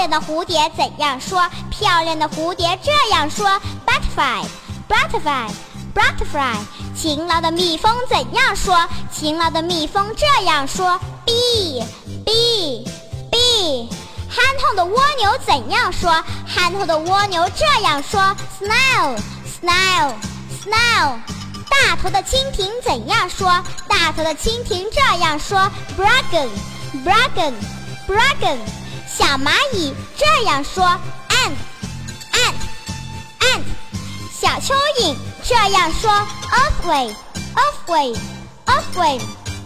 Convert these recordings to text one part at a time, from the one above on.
亮的蝴蝶怎样说？漂亮的蝴蝶这样说：butterfly，butterfly，butterfly。勤劳的蜜蜂怎样说？勤劳的蜜蜂这样说：bee，bee，bee。憨厚的蜗牛怎样说？憨厚的蜗牛这样说：snail，snail，snail。大头的蜻蜓怎样说？大头的蜻蜓这样说：bragon，bragon，bragon。小蚂蚁这样说：ant，ant，ant。小蚯蚓这样说：earthworm，earthworm，earthworm。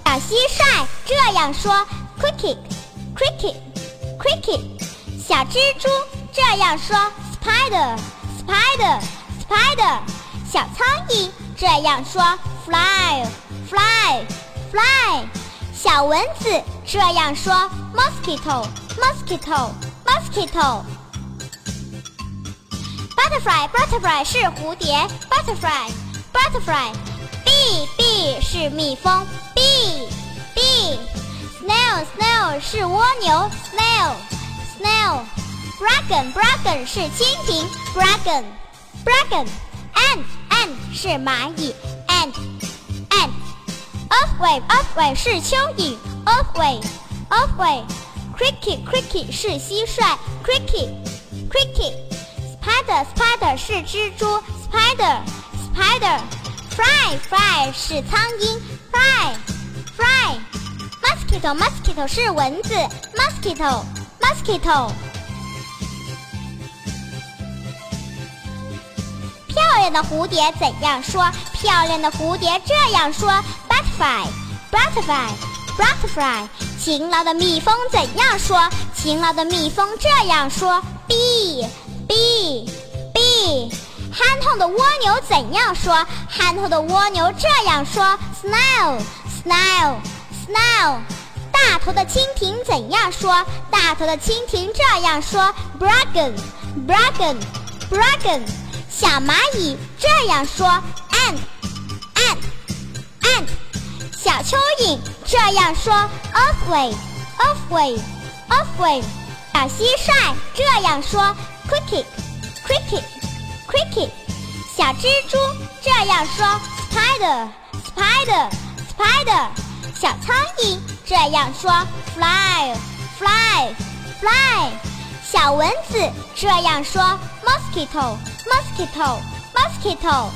小蟋蟀这样说：cricket，cricket，cricket。小蜘蛛这样说：spider，spider，spider。小苍蝇这样说：fly，fly，fly。小蚊子这样说：mosquito，mosquito，mosquito。butterfly，butterfly 是蝴蝶，butterfly，butterfly。b，b 是蜜蜂，b，b。snail，snail 是蜗牛，snail，snail。bragon，bragon 是蜻蜓，bragon，bragon。ant，ant 是蚂蚁，ant，ant。Earthworm，earthworm 是蚯蚓，earthworm，earthworm。cricket，cricket 是蟋蟀，cricket，cricket。spider，spider 是蜘蛛，spider，spider。fly，fly 是苍蝇，fly，fly。mosquito，mosquito 是蚊子，mosquito，mosquito。漂亮的蝴蝶怎样说？漂亮的蝴蝶这样说：butterfly，butterfly，butterfly。勤劳的蜜蜂怎样说？勤劳的蜜蜂这样说：bee，bee，bee。憨厚的蜗牛怎样说？憨厚的蜗牛这样说：snail，snail，snail。大头的蜻蜓怎样说？大头的蜻蜓这样说：bragon，bragon，bragon。小蚂蚁这样说：ant，ant，ant。小蚯蚓这样说：earthworm，earthworm，earthworm。小蟋蟀这样说：cricket，cricket，cricket。小蜘蛛这样说：spider，spider，spider。小苍蝇这样说：fly，fly，fly。小蚊子这样说：mosquito。mosquito mosquito